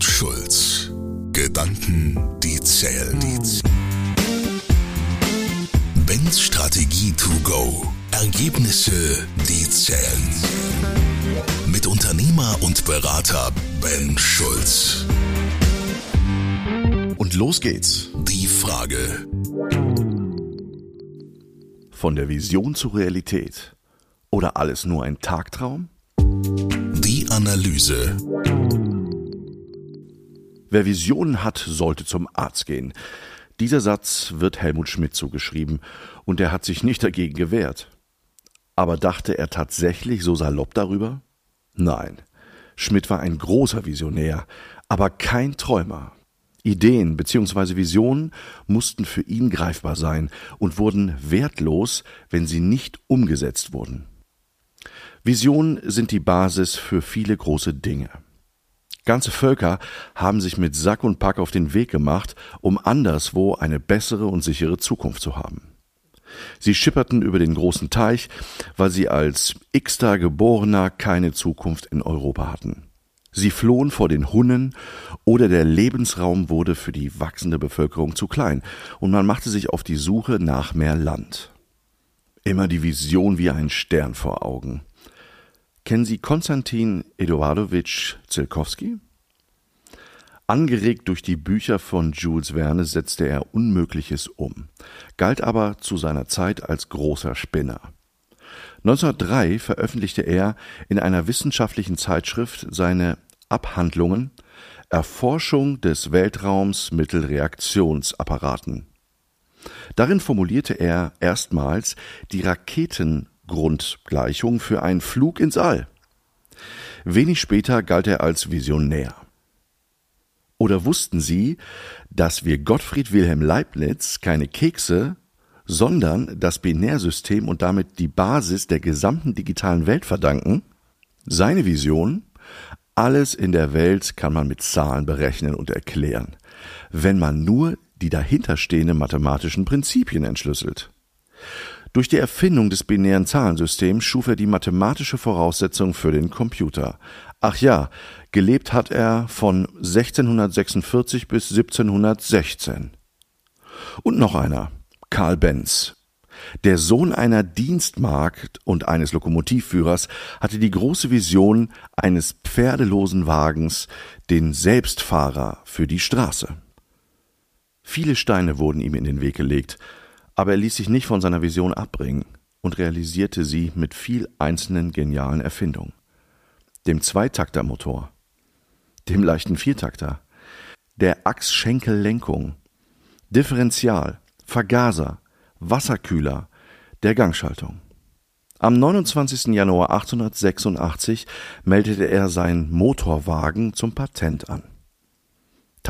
und Schulz. Gedanken, die zählen. Ben's Strategie to go. Ergebnisse, die zählen. Mit Unternehmer und Berater Ben Schulz. Und los geht's. Die Frage. Von der Vision zur Realität. Oder alles nur ein Tagtraum? Die Analyse. Wer Visionen hat, sollte zum Arzt gehen. Dieser Satz wird Helmut Schmidt zugeschrieben und er hat sich nicht dagegen gewehrt. Aber dachte er tatsächlich so salopp darüber? Nein. Schmidt war ein großer Visionär, aber kein Träumer. Ideen bzw. Visionen mussten für ihn greifbar sein und wurden wertlos, wenn sie nicht umgesetzt wurden. Visionen sind die Basis für viele große Dinge. Ganze Völker haben sich mit Sack und Pack auf den Weg gemacht, um anderswo eine bessere und sichere Zukunft zu haben. Sie schipperten über den großen Teich, weil sie als x-ter Geborener keine Zukunft in Europa hatten. Sie flohen vor den Hunnen oder der Lebensraum wurde für die wachsende Bevölkerung zu klein und man machte sich auf die Suche nach mehr Land. Immer die Vision wie ein Stern vor Augen. Kennen Sie Konstantin Eduardowitsch Zielkowski? Angeregt durch die Bücher von Jules Verne setzte er Unmögliches um, galt aber zu seiner Zeit als großer Spinner. 1903 veröffentlichte er in einer wissenschaftlichen Zeitschrift seine Abhandlungen Erforschung des Weltraums mittel Reaktionsapparaten. Darin formulierte er erstmals die Raketengrundgleichung für einen Flug ins All. Wenig später galt er als Visionär. Oder wussten Sie, dass wir Gottfried Wilhelm Leibniz keine Kekse, sondern das Binärsystem und damit die Basis der gesamten digitalen Welt verdanken? Seine Vision? Alles in der Welt kann man mit Zahlen berechnen und erklären, wenn man nur die dahinterstehenden mathematischen Prinzipien entschlüsselt. Durch die Erfindung des binären Zahlensystems schuf er die mathematische Voraussetzung für den Computer. Ach ja, gelebt hat er von 1646 bis 1716. Und noch einer, Karl Benz. Der Sohn einer Dienstmagd und eines Lokomotivführers hatte die große Vision eines pferdelosen Wagens, den Selbstfahrer für die Straße. Viele Steine wurden ihm in den Weg gelegt, aber er ließ sich nicht von seiner Vision abbringen und realisierte sie mit viel einzelnen genialen Erfindungen. Dem Zweitaktermotor, dem leichten Viertakter, der Achsschenkellenkung, Differential, Vergaser, Wasserkühler, der Gangschaltung. Am 29. Januar 1886 meldete er seinen Motorwagen zum Patent an.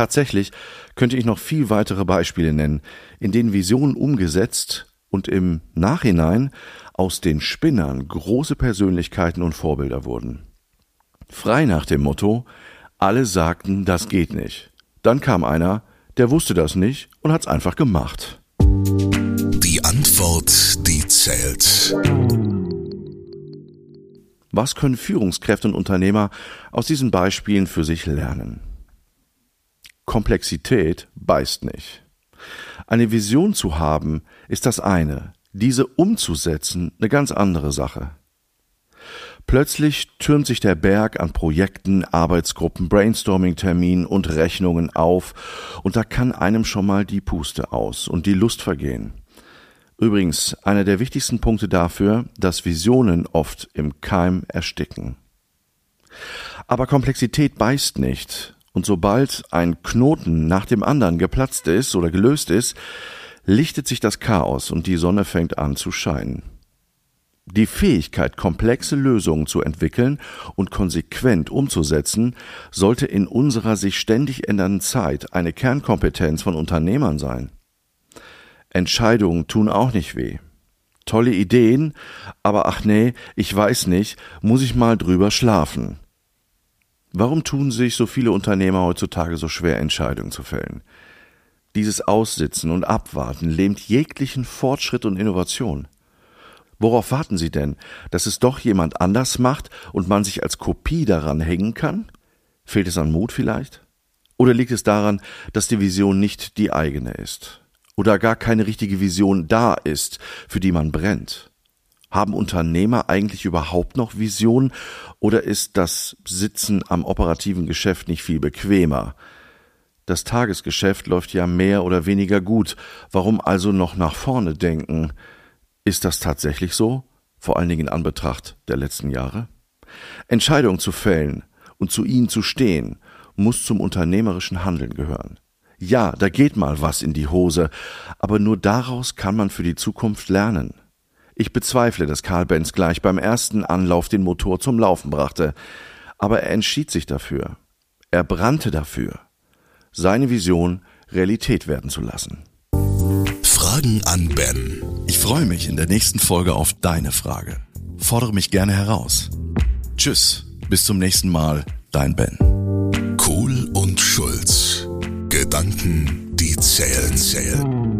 Tatsächlich könnte ich noch viel weitere Beispiele nennen, in denen Visionen umgesetzt und im Nachhinein aus den Spinnern große Persönlichkeiten und Vorbilder wurden. Frei nach dem Motto, alle sagten, das geht nicht. Dann kam einer, der wusste das nicht und hat's einfach gemacht. Die Antwort, die zählt. Was können Führungskräfte und Unternehmer aus diesen Beispielen für sich lernen? Komplexität beißt nicht. Eine Vision zu haben ist das eine, diese umzusetzen eine ganz andere Sache. Plötzlich türmt sich der Berg an Projekten, Arbeitsgruppen, Brainstorming-Terminen und Rechnungen auf, und da kann einem schon mal die Puste aus und die Lust vergehen. Übrigens, einer der wichtigsten Punkte dafür, dass Visionen oft im Keim ersticken. Aber Komplexität beißt nicht, und sobald ein Knoten nach dem anderen geplatzt ist oder gelöst ist, lichtet sich das Chaos und die Sonne fängt an zu scheinen. Die Fähigkeit, komplexe Lösungen zu entwickeln und konsequent umzusetzen, sollte in unserer sich ständig ändernden Zeit eine Kernkompetenz von Unternehmern sein. Entscheidungen tun auch nicht weh. Tolle Ideen, aber ach nee, ich weiß nicht, muss ich mal drüber schlafen. Warum tun sich so viele Unternehmer heutzutage so schwer, Entscheidungen zu fällen? Dieses Aussitzen und Abwarten lähmt jeglichen Fortschritt und Innovation. Worauf warten Sie denn? Dass es doch jemand anders macht und man sich als Kopie daran hängen kann? Fehlt es an Mut vielleicht? Oder liegt es daran, dass die Vision nicht die eigene ist? Oder gar keine richtige Vision da ist, für die man brennt? Haben Unternehmer eigentlich überhaupt noch Vision oder ist das Sitzen am operativen Geschäft nicht viel bequemer? Das Tagesgeschäft läuft ja mehr oder weniger gut. Warum also noch nach vorne denken? Ist das tatsächlich so? Vor allen Dingen in Anbetracht der letzten Jahre? Entscheidungen zu fällen und zu ihnen zu stehen muss zum unternehmerischen Handeln gehören. Ja, da geht mal was in die Hose, aber nur daraus kann man für die Zukunft lernen. Ich bezweifle, dass Karl Benz gleich beim ersten Anlauf den Motor zum Laufen brachte, aber er entschied sich dafür. Er brannte dafür, seine Vision Realität werden zu lassen. Fragen an Ben. Ich freue mich in der nächsten Folge auf deine Frage. Fordere mich gerne heraus. Tschüss, bis zum nächsten Mal, dein Ben. Kohl und Schulz. Gedanken, die zählen, zählen.